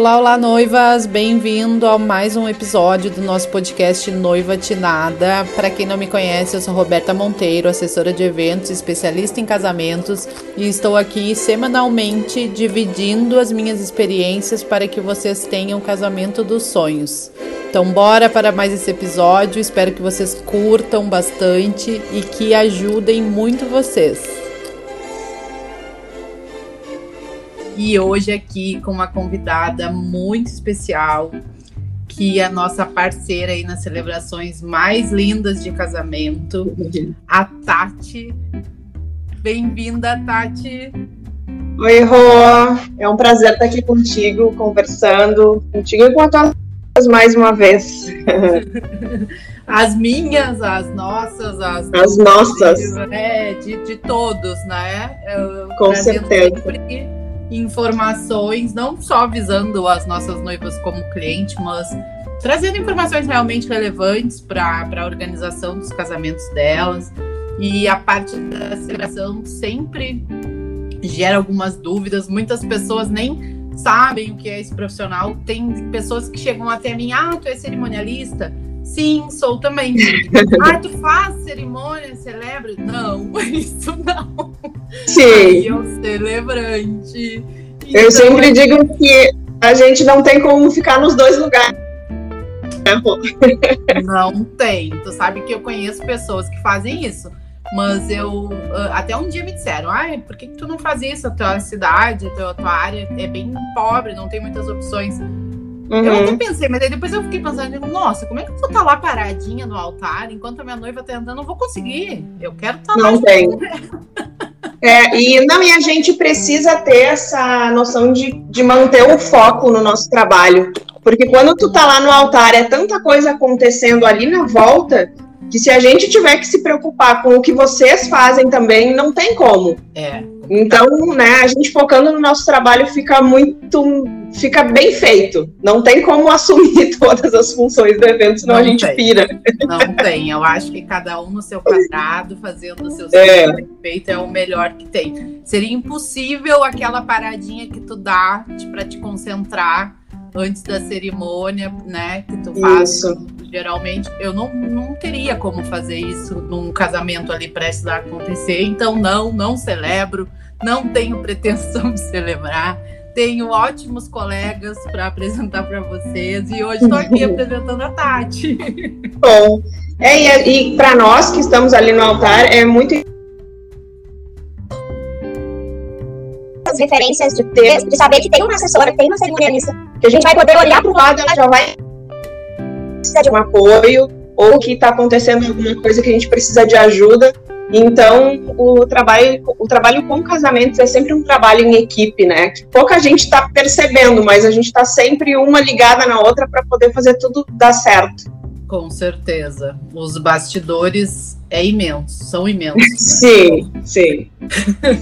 Olá, olá, noivas! Bem-vindo a mais um episódio do nosso podcast Noiva Tinada. Para quem não me conhece, eu sou Roberta Monteiro, assessora de eventos, especialista em casamentos, e estou aqui semanalmente dividindo as minhas experiências para que vocês tenham o casamento dos sonhos. Então, bora para mais esse episódio. Espero que vocês curtam bastante e que ajudem muito vocês. E hoje aqui com uma convidada muito especial, que é a nossa parceira aí nas celebrações mais lindas de casamento, a Tati. Bem-vinda, Tati. Oi, Rô. É um prazer estar aqui contigo, conversando contigo e com a tua mais uma vez. As minhas, as nossas, as, as nossas. É, de, de todos, né? Eu, com certeza. Sempre informações, não só visando as nossas noivas como cliente, mas trazendo informações realmente relevantes para a organização dos casamentos delas. E a parte da celebração sempre gera algumas dúvidas. Muitas pessoas nem sabem o que é esse profissional. Tem pessoas que chegam até mim, ah, tu é cerimonialista? Sim, sou também. ah, tu faz cerimônia, celebra? Não, isso não. Sim. Aí eu celebrante. Então, eu sempre digo que a gente não tem como ficar nos dois lugares. Não tem. Tu sabe que eu conheço pessoas que fazem isso. Mas eu. Ah, até um dia me disseram: ai, por que, que tu não faz isso? A tua cidade, a tua, a tua área é bem pobre, não tem muitas opções. Uhum. Eu até pensei, mas aí depois eu fiquei pensando, digo, nossa, como é que eu vou estar lá paradinha no altar enquanto a minha noiva tá andando? Não vou conseguir. Eu quero estar lá. Não tem. É, e não, e a gente precisa ter essa noção de, de manter o foco no nosso trabalho. Porque quando tu tá lá no altar, é tanta coisa acontecendo ali na volta, que se a gente tiver que se preocupar com o que vocês fazem também, não tem como. É. Então, né, a gente focando no nosso trabalho fica muito, fica bem feito. Não tem como assumir todas as funções do evento, senão não a gente tem. pira. Não tem. Eu acho que cada um no seu quadrado, fazendo o seu é. feito, é o melhor que tem. Seria impossível aquela paradinha que tu dá para te concentrar antes da cerimônia, né? Que tu faz. Isso. Geralmente, eu não, não teria como fazer isso num casamento ali prestes a acontecer. Então, não, não celebro, não tenho pretensão de celebrar. Tenho ótimos colegas para apresentar para vocês e hoje estou aqui apresentando a Tati. Bom, é, e, e para nós que estamos ali no altar, é muito as referências de texto, de saber que tem uma assessora, tem uma cerimonialista, que a gente vai poder olhar para o lado, ela já vai precisar de um apoio ou que está acontecendo alguma coisa que a gente precisa de ajuda. Então, o trabalho, o trabalho com casamentos é sempre um trabalho em equipe, né? Que pouca gente está percebendo, mas a gente está sempre uma ligada na outra para poder fazer tudo dar certo. Com certeza. Os bastidores é imenso, são imensos. Né? Sim, sim.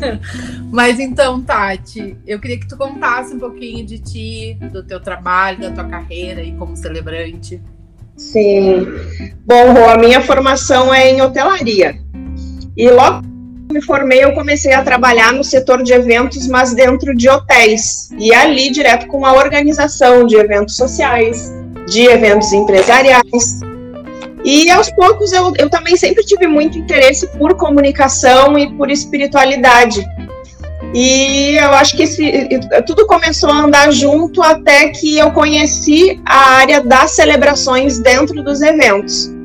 Mas então, Tati, eu queria que tu contasse um pouquinho de ti, do teu trabalho, da tua carreira e como celebrante. Sim. Bom, Rô, a minha formação é em hotelaria. E logo que me formei, eu comecei a trabalhar no setor de eventos, mas dentro de hotéis. E ali, direto com a organização de eventos sociais, de eventos empresariais. E aos poucos eu, eu também sempre tive muito interesse por comunicação e por espiritualidade. E eu acho que esse, tudo começou a andar junto até que eu conheci a área das celebrações dentro dos eventos.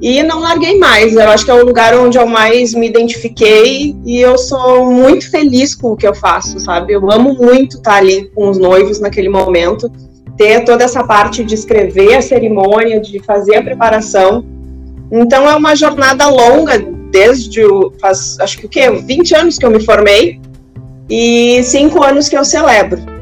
E não larguei mais. Eu acho que é o lugar onde eu mais me identifiquei e eu sou muito feliz com o que eu faço, sabe? Eu amo muito estar ali com os noivos naquele momento, ter toda essa parte de escrever a cerimônia, de fazer a preparação. Então é uma jornada longa, desde o, faz acho que o quê? 20 anos que eu me formei e cinco anos que eu celebro.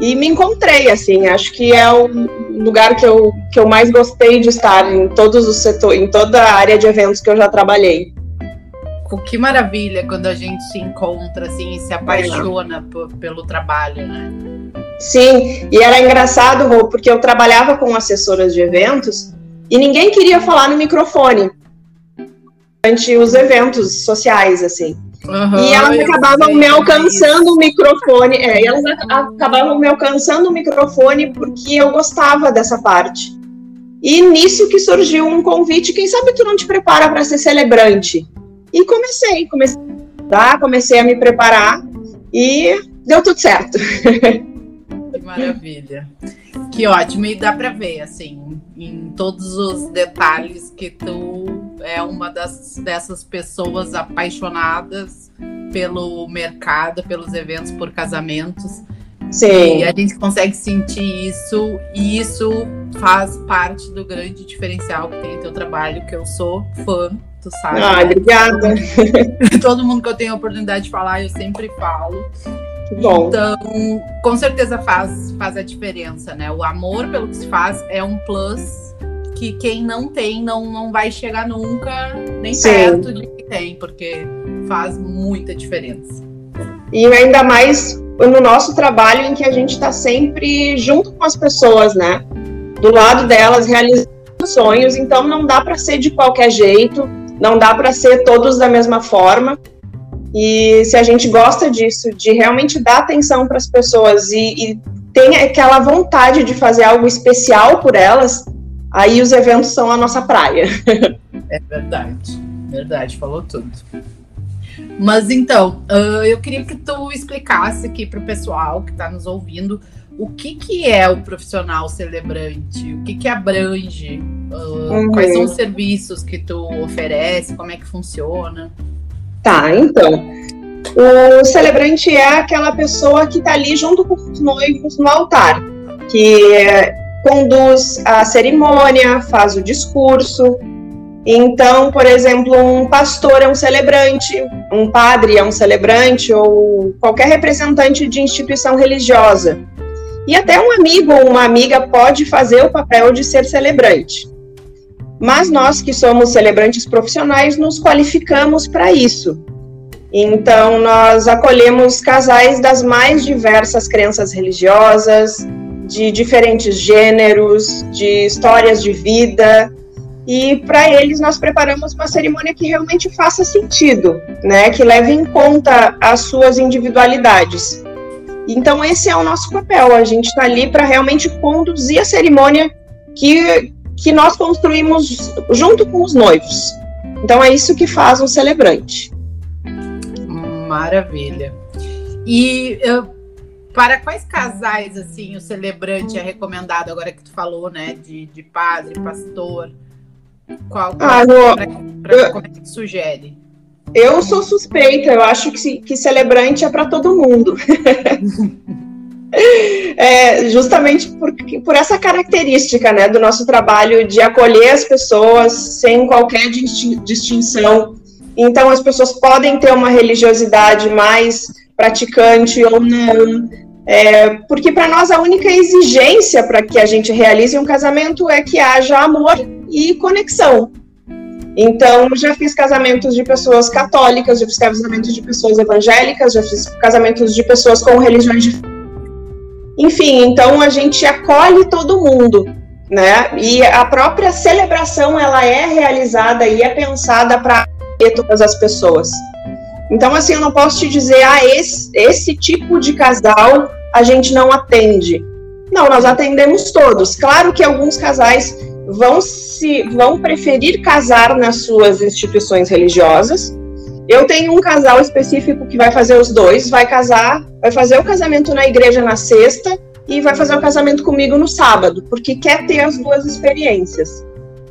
E me encontrei, assim, acho que é o lugar que eu, que eu mais gostei de estar em todos os setores, em toda a área de eventos que eu já trabalhei. Que maravilha quando a gente se encontra assim e se apaixona por, pelo trabalho, né? Sim, e era engraçado, Rô, porque eu trabalhava com assessoras de eventos e ninguém queria falar no microfone. Durante os eventos sociais, assim. Uhum, e elas acabavam me alcançando o microfone, é, e elas acabavam me alcançando o microfone porque eu gostava dessa parte. E nisso que surgiu um convite, quem sabe tu não te prepara para ser celebrante? E comecei, comecei a tá? comecei a me preparar e deu tudo certo. Que maravilha. Que ótimo, e dá para ver, assim, em todos os detalhes que tu é uma das, dessas pessoas apaixonadas pelo mercado, pelos eventos por casamentos. Sim. E a gente consegue sentir isso, e isso faz parte do grande diferencial que tem o teu trabalho, que eu sou fã, tu sabe. Ah, obrigada. Todo mundo que eu tenho a oportunidade de falar, eu sempre falo. Bom. Então, com certeza faz, faz a diferença, né? O amor pelo que se faz é um plus que quem não tem não, não vai chegar nunca nem Sim. perto de quem tem, porque faz muita diferença. E ainda mais no nosso trabalho em que a gente está sempre junto com as pessoas, né? Do lado delas, realizando sonhos, então não dá para ser de qualquer jeito, não dá para ser todos da mesma forma. E se a gente gosta disso, de realmente dar atenção para as pessoas e, e tem aquela vontade de fazer algo especial por elas, aí os eventos são a nossa praia. É verdade, verdade, falou tudo. Mas então, uh, eu queria que tu explicasse aqui para o pessoal que está nos ouvindo o que, que é o profissional celebrante, o que, que abrange, uh, uhum. quais são os serviços que tu oferece, como é que funciona. Tá, então. O celebrante é aquela pessoa que está ali junto com os noivos no altar, que é, conduz a cerimônia, faz o discurso. Então, por exemplo, um pastor é um celebrante, um padre é um celebrante, ou qualquer representante de instituição religiosa. E até um amigo ou uma amiga pode fazer o papel de ser celebrante. Mas nós que somos celebrantes profissionais nos qualificamos para isso. Então, nós acolhemos casais das mais diversas crenças religiosas, de diferentes gêneros, de histórias de vida, e para eles nós preparamos uma cerimônia que realmente faça sentido, né, que leve em conta as suas individualidades. Então esse é o nosso papel, a gente está ali para realmente conduzir a cerimônia que que nós construímos junto com os noivos. Então é isso que faz um celebrante. Maravilha. E uh, para quais casais assim o celebrante é recomendado agora que tu falou, né, de, de padre, pastor? Qual ah, pra, como é que sugere? Eu sou suspeita, eu acho que, que celebrante é para todo mundo. é, justamente por, por essa característica né, do nosso trabalho de acolher as pessoas sem qualquer distinção. Então, as pessoas podem ter uma religiosidade mais praticante ou não. É, porque para nós a única exigência para que a gente realize um casamento é que haja amor e conexão. Então, já fiz casamentos de pessoas católicas, já fiz casamentos de pessoas evangélicas, já fiz casamentos de pessoas com religiões diferentes enfim, então a gente acolhe todo mundo, né? E a própria celebração ela é realizada e é pensada para todas as pessoas. Então, assim, eu não posso te dizer, ah, esse, esse tipo de casal a gente não atende. Não, nós atendemos todos. Claro que alguns casais vão se vão preferir casar nas suas instituições religiosas, eu tenho um casal específico que vai fazer os dois, vai casar, vai fazer o casamento na igreja na sexta e vai fazer o casamento comigo no sábado, porque quer ter as duas experiências.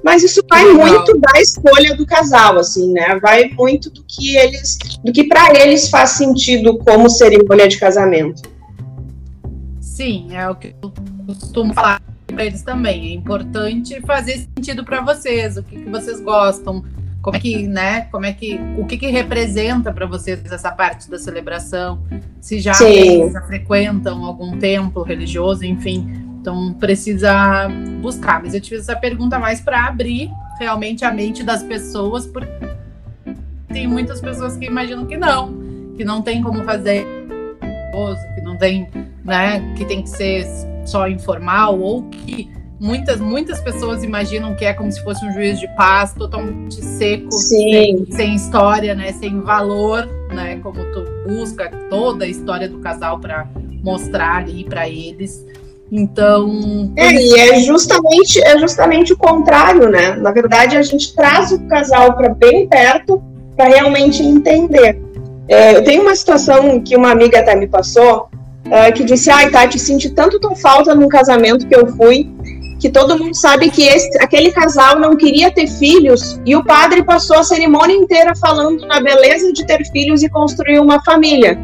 Mas isso vai muito da escolha do casal, assim, né? Vai muito do que eles, do que para eles faz sentido como cerimônia de casamento. Sim, é o que eu costumo falar para eles também. É importante fazer sentido para vocês, o que, que vocês gostam, como é que, né? Como é que, o que, que representa para vocês essa parte da celebração? Se já, já frequentam algum templo religioso, enfim, então precisa buscar. Mas eu tive essa pergunta mais para abrir realmente a mente das pessoas, porque tem muitas pessoas que imaginam que não, que não tem como fazer, que não tem, né? Que tem que ser só informal ou que muitas, muitas pessoas imaginam que é como se fosse um juiz de paz, totalmente seco, sem, sem história, né? Sem valor, né? Como tu busca toda a história do casal para mostrar ali para eles. Então. É, e é justamente, é justamente o contrário, né? Na verdade, a gente traz o casal para bem perto para realmente entender. É, eu tenho uma situação que uma amiga até me passou, é, que disse, ai, Tati, senti tanto tua falta num casamento que eu fui, que todo mundo sabe que esse, aquele casal não queria ter filhos, e o padre passou a cerimônia inteira falando na beleza de ter filhos e construir uma família.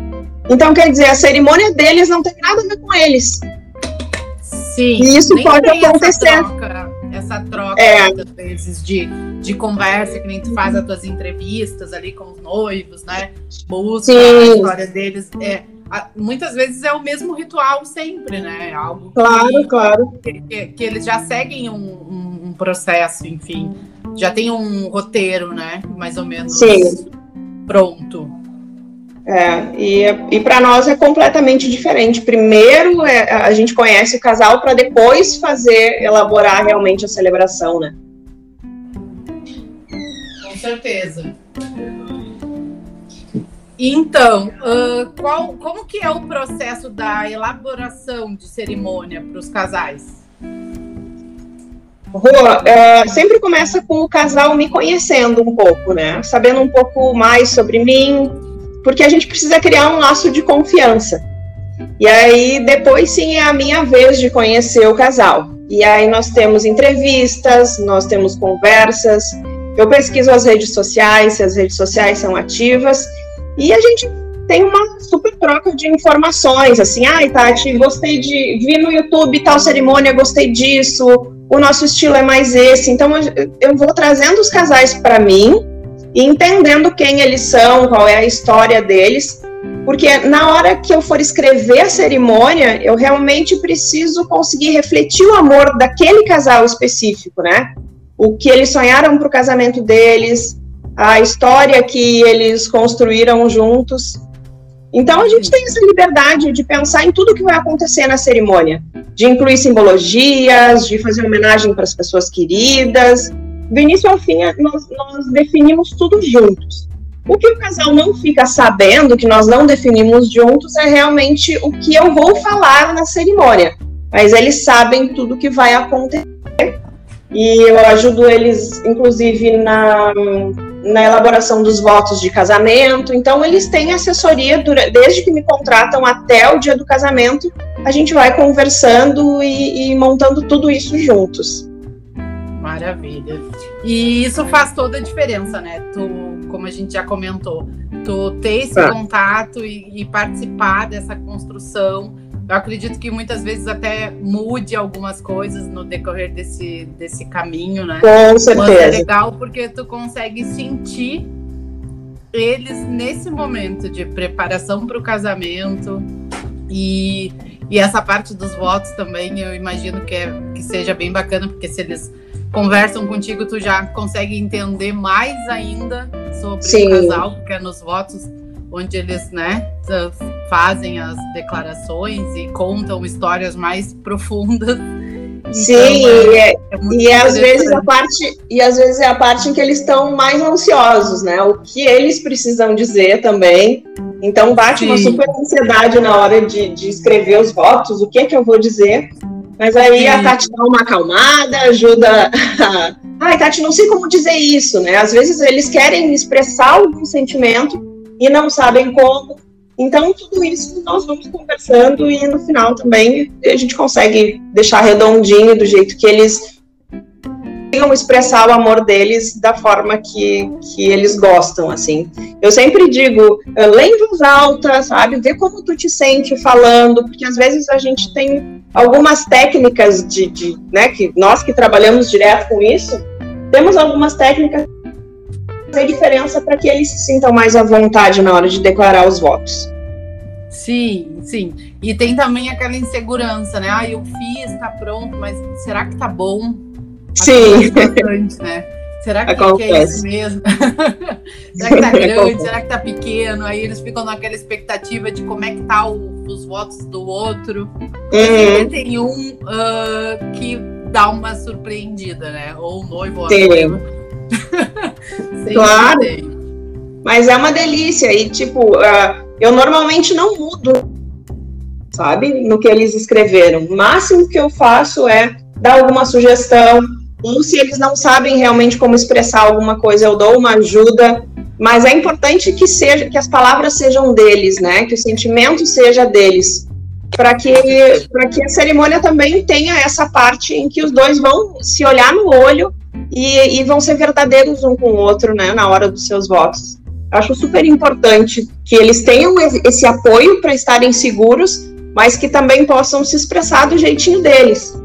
Então, quer dizer, a cerimônia deles não tem nada a ver com eles. Sim. E isso pode acontecer. Essa troca, essa troca É. muitas vezes de, de conversa, que nem tu faz as tuas entrevistas ali com os noivos, né? Busca a Sim. história deles. É, a- muitas vezes é o mesmo ritual sempre, né? Algo Claro, claro. que, que, que eles já seguem um, um- um processo, enfim. Já tem um roteiro, né? Mais ou menos Sim. pronto. É, e, e para nós é completamente diferente. Primeiro é, a gente conhece o casal para depois fazer, elaborar realmente a celebração, né? Com certeza. Então, ah, qual, como que é o processo da elaboração de cerimônia para os casais? Rô, é, sempre começa com o casal me conhecendo um pouco, né? Sabendo um pouco mais sobre mim, porque a gente precisa criar um laço de confiança. E aí, depois sim é a minha vez de conhecer o casal. E aí nós temos entrevistas, nós temos conversas, eu pesquiso as redes sociais, se as redes sociais são ativas, e a gente tem uma super troca de informações, assim, ai, Tati, gostei de. vi no YouTube tal cerimônia, gostei disso, o nosso estilo é mais esse. Então eu, vou trazendo os casais para mim e entendendo quem eles são, qual é a história deles, porque na hora que eu for escrever a cerimônia, eu realmente preciso conseguir refletir o amor daquele casal específico, né? O que eles sonharam para o casamento deles, a história que eles construíram juntos. Então a gente tem essa liberdade de pensar em tudo que vai acontecer na cerimônia, de incluir simbologias, de fazer homenagem para as pessoas queridas. Do início ao fim, nós, nós definimos tudo juntos. O que o casal não fica sabendo, que nós não definimos juntos, é realmente o que eu vou falar na cerimônia. Mas eles sabem tudo que vai acontecer. E eu ajudo eles, inclusive, na, na elaboração dos votos de casamento. Então, eles têm assessoria dura- desde que me contratam até o dia do casamento. A gente vai conversando e, e montando tudo isso juntos. Maravilha. E isso faz toda a diferença, né? Tu, como a gente já comentou, tu ter esse É. contato e, e participar dessa construção. Eu acredito que muitas vezes até mude algumas coisas no decorrer desse, desse caminho, né? Com Mas é certeza. legal porque tu consegue sentir eles nesse momento de preparação para o casamento e, e essa parte dos votos também eu imagino que, é, que seja bem bacana porque se eles conversam contigo tu já consegue entender mais ainda sobre Sim. o casal porque é nos votos onde eles né fazem as declarações e contam histórias mais profundas Sim, Então, e, é- é muito e às vezes a parte e às vezes é a parte em que eles estão mais ansiosos, né? O que eles precisam dizer também. Então bate uma Sim. super ansiedade na hora de, de escrever os votos, o que que eu vou dizer. Mas aí a. Tati dá uma acalmada, ajuda. A... Ai, Tati, não sei como dizer isso, né? Às vezes eles querem expressar algum sentimento e não sabem como. Então, tudo isso nós vamos conversando e no final também a gente consegue deixar redondinho do jeito que eles consigam expressar o amor deles da forma que, que eles gostam, assim. Eu sempre digo, eh, lê em voz alta, sabe? Vê como tu te sente falando, porque às vezes a gente tem algumas técnicas de, de né, que nós que trabalhamos direto com isso, temos algumas técnicas que fazem diferença para que eles se sintam mais à vontade na hora de declarar os votos. Sim, sim. E tem também aquela insegurança, né? Ah, eu fiz, tá pronto, mas será que tá bom? Sim. Bastante, né? Será que, que é isso mesmo? será que tá grande? Será que tá pequeno? Aí eles ficam naquela expectativa de como é que tá o- os votos do outro. Uhum. Tem um ah, que dar uma surpreendida, né? Ou o noivo noiva. claro. Mas é uma delícia. E, tipo, uh, eu normalmente não mudo, sabe? No que eles escreveram. O máximo que eu faço é dar alguma sugestão. Ou se eles não sabem realmente como expressar alguma coisa, eu dou uma ajuda. Mas é importante que seja que as palavras sejam deles, né? Que o sentimento seja deles para que, que a cerimônia também tenha essa parte em que os dois vão se olhar no olho e, e vão ser verdadeiros um com o outro, né, na hora dos seus votos. Acho super importante que eles tenham esse apoio para estarem seguros, mas que também possam se expressar do jeitinho deles.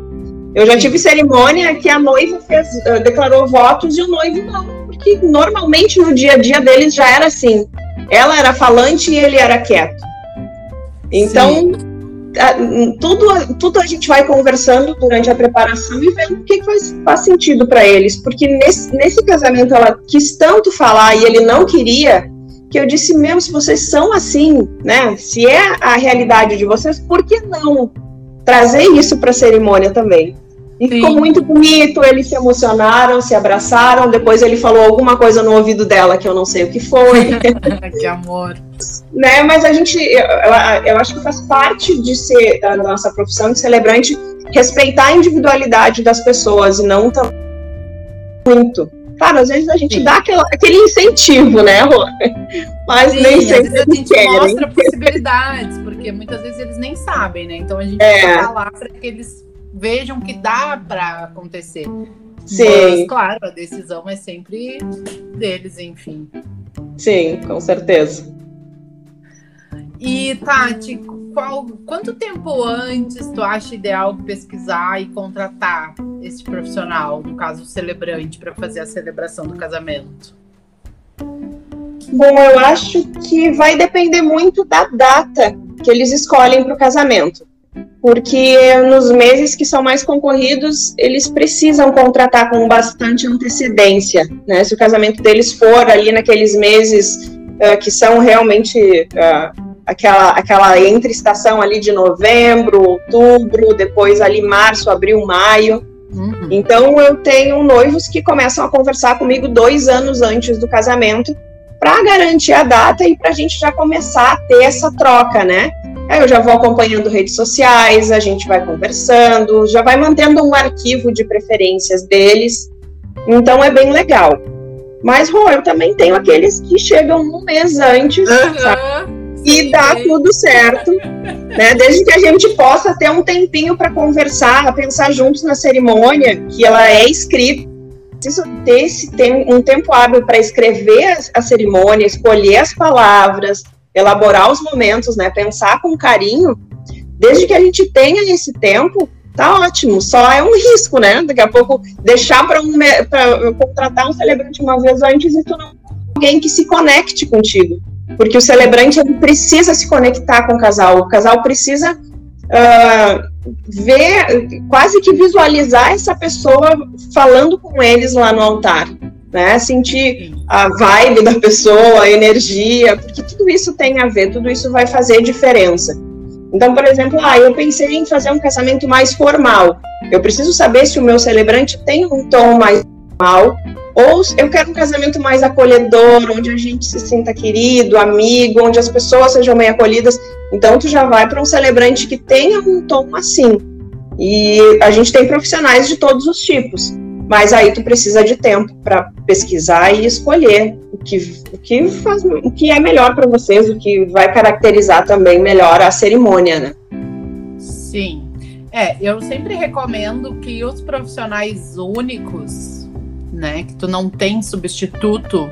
Eu já tive cerimônia que a noiva fez, uh, declarou votos e o noivo não, porque normalmente no dia a dia deles já era assim. Ela era falante e ele era quieto. Então, Sim tudo, tudo a gente vai conversando durante a preparação e vendo o que, faz, faz sentido para eles. Porque nesse, nesse casamento ela quis tanto falar e ele não queria, que eu disse mesmo, se vocês são assim, né? Se é a realidade de vocês, por que não trazer isso para a cerimônia também? E Sim. ficou muito bonito, eles se emocionaram, se abraçaram. Depois ele falou alguma coisa no ouvido dela que eu não sei o que foi. que amor. Né? Mas a gente, eu, eu, acho que faz parte de ser da nossa profissão de celebrante respeitar a individualidade das pessoas e não tão muito. Claro, às vezes a gente Sim. dá aquela, aquele incentivo, né, Rô? Mas Sim, nem sempre a gente querem. mostra possibilidades, porque muitas vezes eles nem sabem, né? Então a gente é. lá para que eles vejam que dá para acontecer. Sim. Mas, claro, a decisão é sempre deles, enfim. Sim, com certeza. E, Tati, qual, quanto tempo antes tu acha ideal pesquisar e contratar esse profissional, no caso o celebrante, para fazer a celebração do casamento? Bom, eu acho que vai depender muito da data que eles escolhem para o casamento porque nos meses que são mais concorridos, eles precisam contratar com bastante antecedência, né? Se o casamento deles for ali naqueles meses uh, que são realmente uh, aquela, aquela entre estação ali de novembro, outubro, depois ali março, abril, maio. Uhum. Então eu tenho noivos que começam a conversar comigo dois anos antes do casamento para garantir a data e para a gente já começar a ter essa troca, né? Aí eu já vou acompanhando redes sociais, a gente vai conversando, já vai mantendo um arquivo de preferências deles. Então é bem legal. Mas, Rô, eu também tenho aqueles que chegam um mês antes uhum, e dá tudo certo. Né? Desde que a gente possa ter um tempinho para conversar, pensar juntos na cerimônia, que ela é escrita. Preciso ter esse um tempo hábil para escrever a, a cerimônia, escolher as palavras, elaborar os momentos, né? Pensar com carinho, desde que a gente tenha esse tempo, tá ótimo. Só é um risco, né? Daqui a pouco deixar para um, contratar um celebrante uma vez antes e tu não alguém que se conecte contigo. Porque o celebrante ele precisa se conectar com o casal. O casal precisa uh, ver, quase que visualizar essa pessoa falando com eles lá no altar né? Sentir a vibe da pessoa, a energia, porque tudo isso tem a ver, tudo isso vai fazer diferença. Então, por exemplo, ah, eu pensei em fazer um casamento mais formal. Eu preciso saber se o meu celebrante tem um tom mais formal ou eu quero um casamento mais acolhedor, onde a gente se sinta querido, amigo, onde as pessoas sejam bem acolhidas. Então, tu já vai para um celebrante que tenha um tom assim. E a gente tem profissionais de todos os tipos. Mas aí tu precisa de tempo para pesquisar e escolher o que, o que, faz, o que é melhor para vocês, o que vai caracterizar também melhor a cerimônia, né? Sim. É, eu sempre recomendo que os profissionais únicos, né, que tu não tem substituto,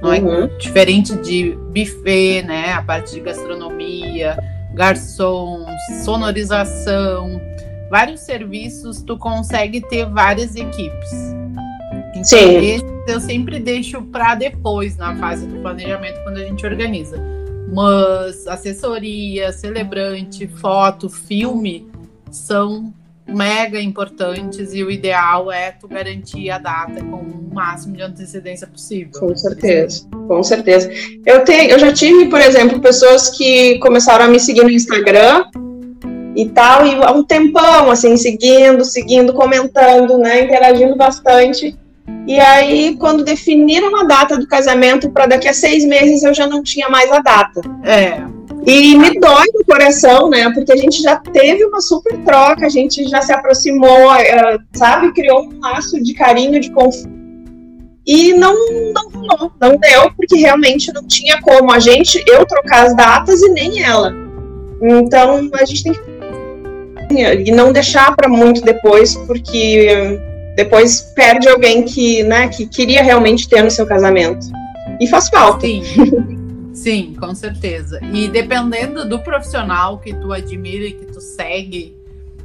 não é uhum. é diferente de buffet, né, a parte de gastronomia, garçons, sonorização, vários serviços, tu consegue ter várias equipes. Então, Sim. eu sempre deixo para depois, na fase do planejamento, quando a gente organiza. Mas assessoria, celebrante, foto, filme são mega importantes e o ideal é tu garantir a data com o máximo de antecedência possível. Com certeza, com certeza. Eu tenho, eu já tive, por exemplo, pessoas que começaram a me seguir no Instagram e tal, e há um tempão, assim, seguindo, seguindo, comentando, né, interagindo bastante. E aí, quando definiram a data do casamento para daqui a seis meses, eu já não tinha mais a data. É. E me dói no coração, né? Porque a gente já teve uma super troca, a gente já se aproximou, eh, sabe? Criou um laço de carinho, de confiança. E não, não rolou, não deu, porque realmente não tinha como a gente, eu trocar as datas e nem ela. Então a gente tem que. E não deixar para muito depois, porque depois perde alguém que, né, que queria realmente ter no seu casamento. E faz falta. Sim. Sim, com certeza. E dependendo do profissional que tu admira e que tu segue,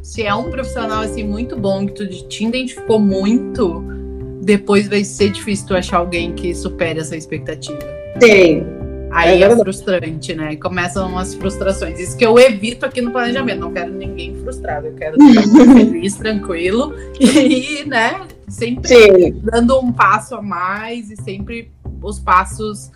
se é um profissional assim muito bom que tu te identificou muito, depois vai ser difícil tu achar alguém que supere essa expectativa. Sim. Aí é, é frustrante, né? Começam as frustrações. Isso que eu evito aqui no planejamento. Não quero ninguém frustrado. Eu quero feliz, tranquilo. E, né? Sempre Sim. dando um passo a mais e sempre os passos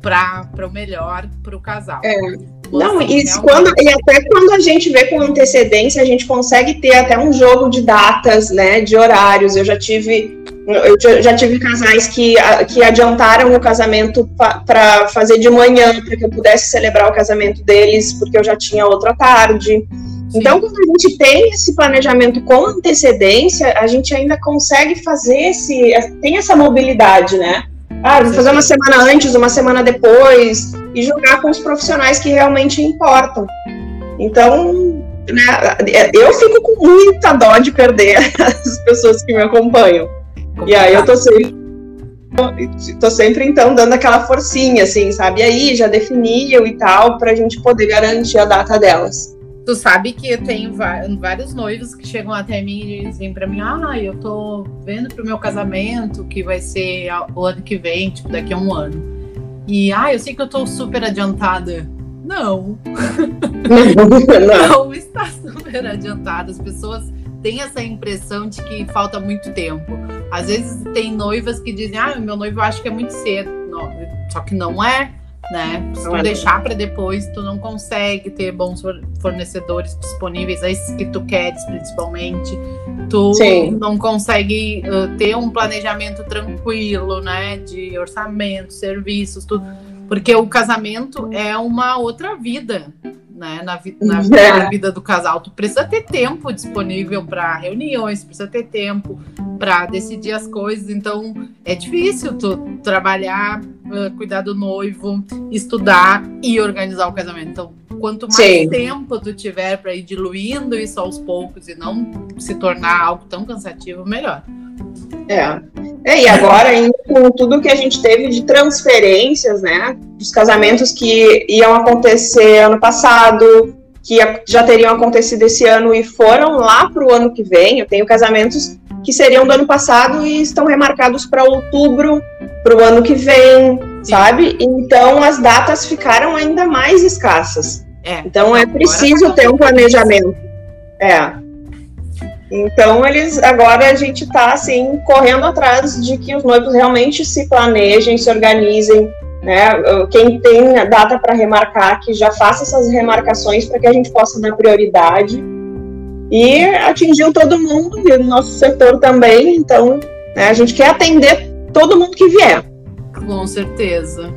para o melhor para o casal. É. Não, isso quando, e até quando a gente vê com antecedência, a gente consegue ter até um jogo de datas, né? De horários. Eu já tive eu já tive casais que, que adiantaram o casamento para fazer de manhã, para que eu pudesse celebrar o casamento deles, porque eu já tinha outra tarde. Sim. Então, quando a gente tem esse planejamento com antecedência, a gente ainda consegue fazer esse. tem essa mobilidade, né? Ah, vou fazer uma semana antes, uma semana depois, e jogar com os profissionais que realmente importam. Então, né, eu fico com muita dó de perder as pessoas que me acompanham. E aí eu tô sempre, tô sempre então dando aquela forcinha, assim, sabe? E aí já definiam e tal, pra gente poder garantir a data delas. Tu sabe que eu tenho vários noivos que chegam até mim e dizem pra mim: Ah, eu tô vendo pro meu casamento que vai ser o ano que vem, tipo, daqui a um ano. E, ah, eu sei que eu tô super adiantada. Não. Não, não está super adiantada. As pessoas têm essa impressão de que falta muito tempo. Às vezes tem noivas que dizem: Ah, meu noivo eu acho que é muito cedo. Não, só que não é né? Se tu deixar para depois, tu não consegue ter bons fornecedores disponíveis, esses que tu queres principalmente. Tu Sim. não consegue uh, ter um planejamento tranquilo, né? De orçamento, serviços, tudo. Porque o casamento é uma outra vida, né? Na, vi na, é. na vida do casal. Tu precisa ter tempo disponível para reuniões, precisa ter tempo para decidir as coisas. Então, é difícil tu trabalhar cuidar do noivo, estudar e organizar o casamento. Então, quanto mais Sim. tempo tu tiver para ir diluindo isso aos poucos e não se tornar algo tão cansativo, melhor. É. é e agora, com tudo que a gente teve de transferências, né? Dos casamentos que iam acontecer ano passado, que já teriam acontecido esse ano e foram lá para o ano que vem. Eu tenho casamentos que seriam do ano passado e estão remarcados para outubro para o ano que vem, Sim. sabe? Então as datas ficaram ainda mais escassas. É. Então é preciso ter um planejamento. É. Então eles agora a gente está assim correndo atrás de que os noivos realmente se planejem, se organizem, né? Quem tem a data para remarcar que já faça essas remarcações para que a gente possa dar prioridade e atingiu todo mundo e o nosso setor também. Então né, a gente quer atender todo mundo que vier. Com certeza.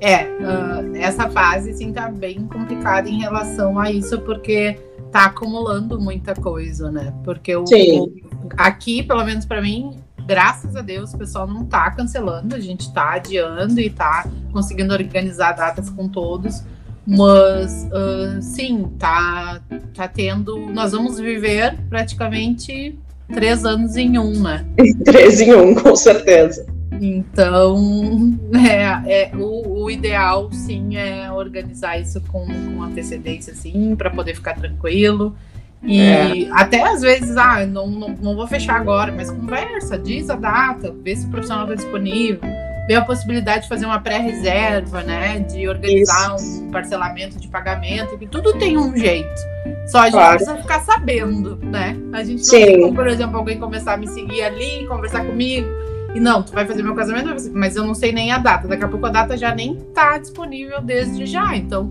É, uh, essa fase sim tá bem complicada em relação a isso, porque tá acumulando muita coisa, né? Porque o, o aqui, pelo menos para mim, graças a Deus, o pessoal não tá cancelando, a gente tá adiando e tá conseguindo organizar datas com todos. Mas uh, sim, tá, tá tendo. Nós vamos viver praticamente três anos em um, né? três em um, com certeza. Então, é, é o, o, ideal, sim, é organizar isso com, com antecedência, sim, para poder ficar tranquilo. E é. até às vezes, ah, não, não, não vou fechar agora, mas conversa, diz a data, vê se o profissional está disponível, vê a possibilidade de fazer uma pré-reserva, né? De organizar Isso. um parcelamento de pagamento, que tudo tem um jeito. Só a gente claro. precisa ficar sabendo, né? A gente não Sim. tem como, por exemplo, alguém começar a me seguir ali, conversar comigo. E não, tu vai fazer meu casamento, mas eu não sei nem a data. Daqui a pouco a data já nem tá disponível desde já. Então,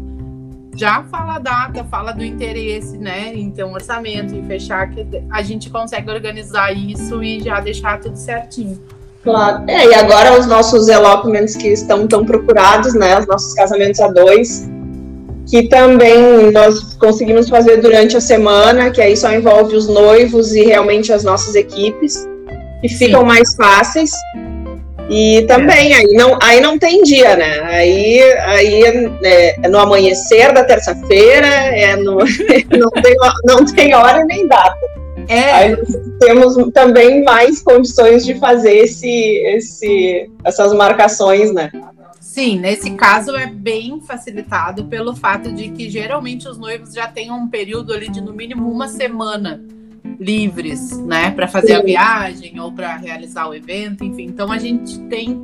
já fala a data, fala do interesse, né? Então, orçamento e fechar, que a gente consegue organizar isso e já deixar tudo certinho. Claro. É, e agora os nossos elopements que estão tão procurados, né? Os nossos casamentos a dois, que também nós conseguimos fazer durante a semana, que aí só envolve os noivos e realmente as nossas equipes, que ficam Sim. mais fáceis. E também, é. aí, não, aí não tem dia, né? Aí, aí é, é no amanhecer da terça-feira, é no, não, tem, não tem hora nem data. É. Aí temos também mais condições de fazer esse, esse, essas marcações, né? Sim, nesse caso é bem facilitado pelo fato de que geralmente os noivos já têm um período ali de no mínimo uma semana livres, né, para fazer Sim. a viagem ou para realizar o evento, enfim. Então a gente tem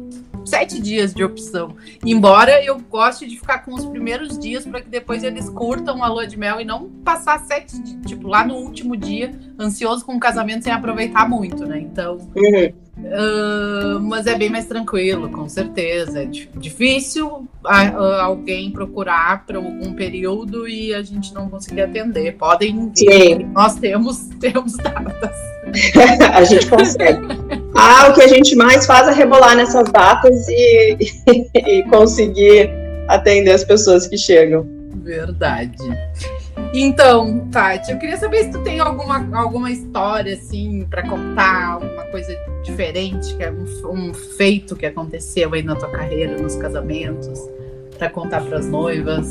sete dias de opção. Embora eu goste de ficar com os primeiros dias para que depois eles curtam a lua de mel e não passar sete, tipo, lá no último dia, ansioso com o casamento sem aproveitar muito, né? Então. Uhum. Uh, mas é bem mais tranquilo, com certeza. É difícil alguém procurar para algum período e a gente não conseguir atender. Podem Sim. nós temos, temos datas. a gente consegue. Ah, o que a gente mais faz é rebolar nessas datas e, e conseguir atender as pessoas que chegam. Verdade. Então, Tati, eu queria saber se tu tem alguma, alguma história, assim, para contar, alguma coisa diferente, que é um, um, feito que aconteceu aí na tua carreira, nos casamentos, para contar para as noivas.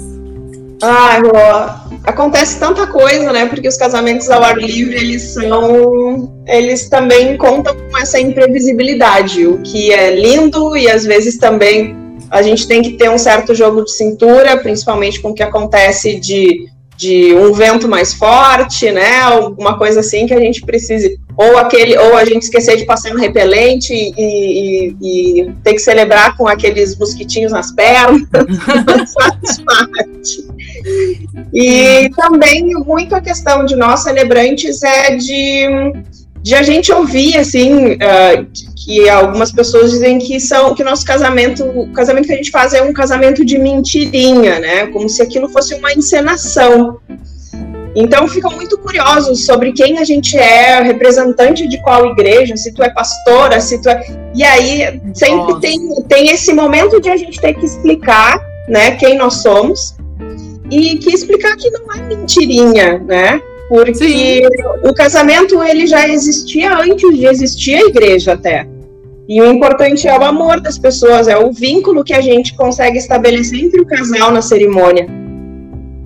Ah, Rô, acontece tanta coisa, né? Porque os casamentos ao ar livre, eles são. Eles também contam com essa imprevisibilidade, o que é lindo e às vezes também a gente tem que ter um certo jogo de cintura, principalmente com o que acontece de de um vento mais forte, né? Alguma coisa assim que a gente precise. Ou aquele, ou a gente esquecer de passar um repelente e, e, e ter que celebrar com aqueles mosquitinhos nas pernas. E também muito a questão de nós celebrantes é de, de a gente ouvir assim. Uh, que algumas pessoas dizem que são que nosso casamento, o casamento que a gente faz é um casamento de mentirinha, né? Como se aquilo fosse uma encenação. Então ficam muito curiosos sobre quem a gente é, representante de qual igreja, se tu é pastora, se tu é. E aí sempre tem, tem esse momento de a gente ter que explicar, né, quem nós somos e que explicar que não é mentirinha, né? Porque Sim. o casamento ele já existia antes de existir a igreja até. E o importante é o amor das pessoas, é o vínculo que a gente consegue estabelecer entre o casal na cerimônia.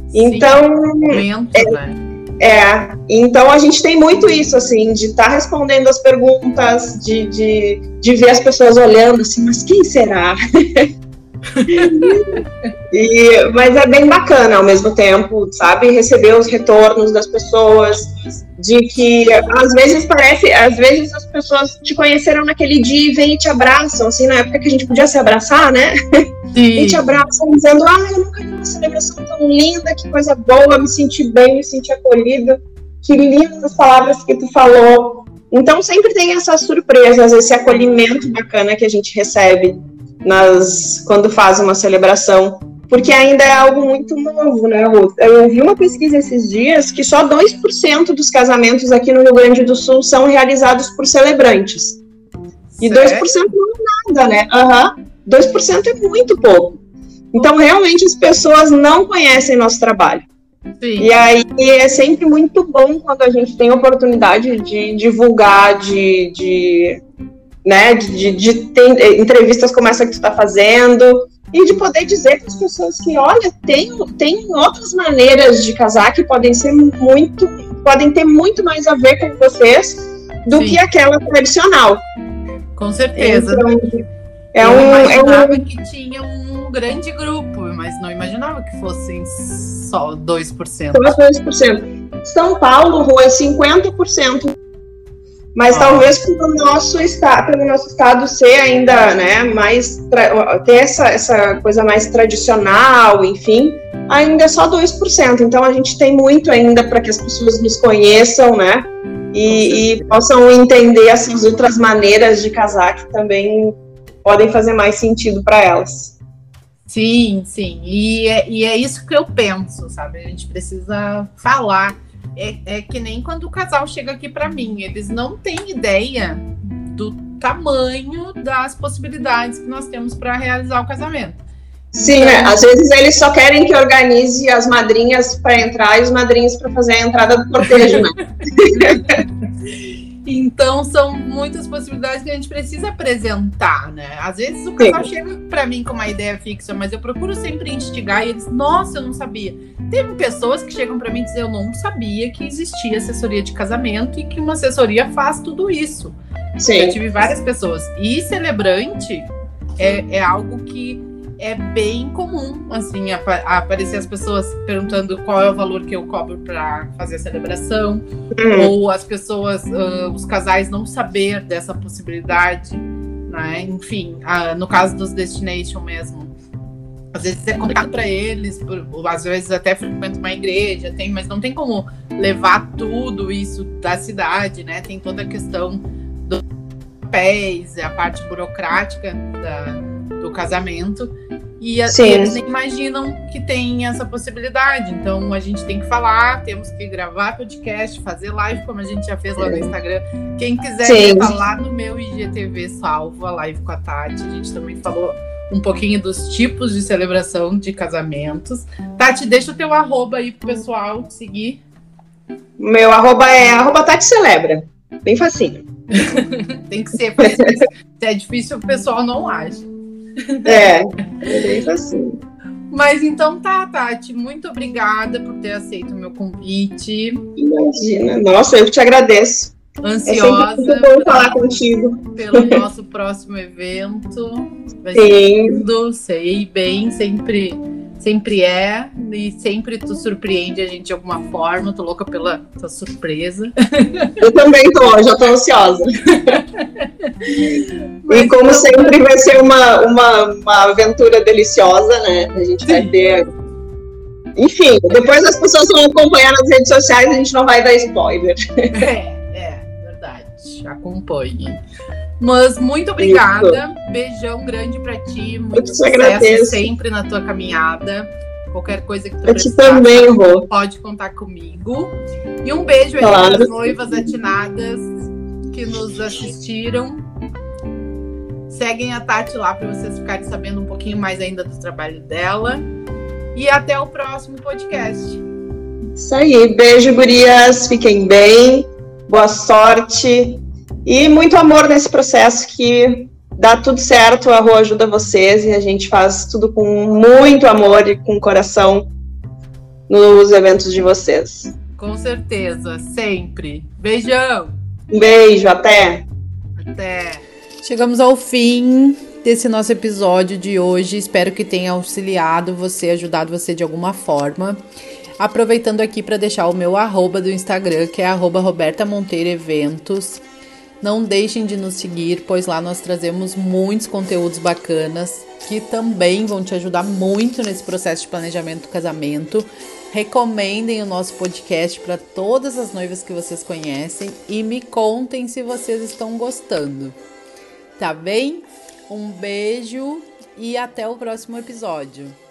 Sim, então, momento, é, né? é, então a gente tem muito isso, assim, de estar tá respondendo as perguntas, de, de, de ver as pessoas olhando assim, mas quem será? e, mas é bem bacana ao mesmo tempo, sabe? Receber os retornos das pessoas, de que às vezes parece, às vezes as pessoas te conheceram naquele dia e vêm e te abraçam, assim, na época que a gente podia se abraçar, né? Sim. E te abraçam dizendo, ah, eu nunca vi uma celebração tão linda, que coisa boa, me senti bem, me senti acolhida, que lindas as palavras que tu falou. Então sempre tem essas surpresas, esse acolhimento bacana que a gente recebe nas quando faz uma celebração, porque ainda é algo muito novo, né? Eu vi uma pesquisa esses dias que só 2% dos casamentos aqui no Rio Grande do Sul são realizados por celebrantes. E certo? 2% não é nada, né? Uhum. 2% é muito pouco. Então, realmente, as pessoas não conhecem nosso trabalho. Sim. E aí é sempre muito bom quando a gente tem oportunidade de divulgar, de, de né? De, de ter eh, entrevistas como essa que tu está fazendo e de poder dizer para as pessoas que, olha, tem, tem outras maneiras de casar que podem ser muito, podem ter muito mais a ver com vocês do Sim. que aquela tradicional. Com certeza. Então, é Eu um, imaginava é um... que tinha um grande grupo, mas não imaginava que fossem só 2%. Só 2%. São Paulo, rua, é 50% mas ah. talvez pelo nosso estado, pelo nosso estado ser ainda, né, mais ter essa, essa coisa mais tradicional, enfim, ainda é só 2%. Então a gente tem muito ainda para que as pessoas nos conheçam, né? E, e, possam entender essas outras maneiras de casar que também podem fazer mais sentido para elas. Sim, sim. E é, e é isso que eu penso, sabe? A gente precisa falar. É, é que nem quando o casal chega aqui para mim, eles não têm ideia do tamanho das possibilidades que nós temos para realizar o casamento. Sim, né? Às vezes eles só querem que organize as madrinhas para entrar e os madrinhos para fazer a entrada do cortejo, né? então são muitas possibilidades que a gente precisa apresentar, né? Às vezes o casal Sim. chega para mim com uma ideia fixa, mas eu procuro sempre instigar e eles, nossa, eu não sabia. Teve pessoas que chegam para mim e dizem, eu não sabia que existia assessoria de casamento e que uma assessoria faz tudo isso. Sim. Eu tive várias pessoas. E celebrante é, é algo que é bem comum, assim, ap aparecer as pessoas perguntando qual é o valor que eu cobro para fazer a celebração, uhum. ou as pessoas, uh, os casais não saber dessa possibilidade, né? Enfim, uh, no caso dos destination mesmo, às vezes é complicado para eles, por, às vezes até frequenta uma igreja, tem, mas não tem como levar tudo isso da cidade, né? Tem toda a questão dos papéis, a parte burocrática da, do casamento. E, eles nem imaginam que tem essa possibilidade. Então a gente tem que falar, temos que gravar podcast, fazer live, como a gente já fez lá no Instagram. Quem quiser tá lá no meu IGTV salvo a live com a Tati. A gente também falou um pouquinho dos tipos de celebração de casamentos. Tati, deixa o teu arroba aí pro pessoal seguir. Meu arroba é arroba Tati Celebra. Bem facinho. tem que ser, porque se é difícil, o pessoal não age. É, é assim. Mas então tá, Tati, muito obrigada por ter aceito o meu convite. Imagina, nossa, eu te agradeço. Ansiosa. É muito bom falar contigo. Pelo nosso próximo evento. Vai Sim. Lindo, sei bem, sempre Sempre é, e sempre tu surpreende a gente de alguma forma. Tô louca pela tua surpresa. Eu também tô, já tô ansiosa. e como sempre vai ser uma, uma, uma aventura deliciosa, né? A gente vai ter. Enfim, depois as pessoas vão acompanhar nas redes sociais, a gente não vai dar spoiler. É, é, verdade. Acompanhe. Mas muito obrigada. Isso. Beijão grande para ti. Muito sucesso agradeço. sempre na tua caminhada. Qualquer coisa que tu Eu precisar, também, Rô. pode contar comigo. E um beijo aí claro. para as noivas atinadas que nos assistiram. Seguem a Tati lá para vocês ficarem sabendo um pouquinho mais ainda do trabalho dela. E até o próximo podcast. Isso aí. Beijo, gurias. Fiquem bem. Boa sorte. E muito amor nesse processo que dá tudo certo, a Rua ajuda vocês e a gente faz tudo com muito amor e com coração nos eventos de vocês. Com certeza, sempre. Beijão. Um beijo, até. Até. Chegamos ao fim desse nosso episódio de hoje. Espero que tenha auxiliado você, ajudado você de alguma forma. Aproveitando aqui para deixar o meu arroba do Instagram, que é arroba Roberta Monteiro Eventos. Não deixem de nos seguir, pois lá nós trazemos muitos conteúdos bacanas que também vão te ajudar muito nesse processo de planejamento do casamento. Recomendem o nosso podcast para todas as noivas que vocês conhecem e me contem se vocês estão gostando. Tá bem? Um beijo e até o próximo episódio.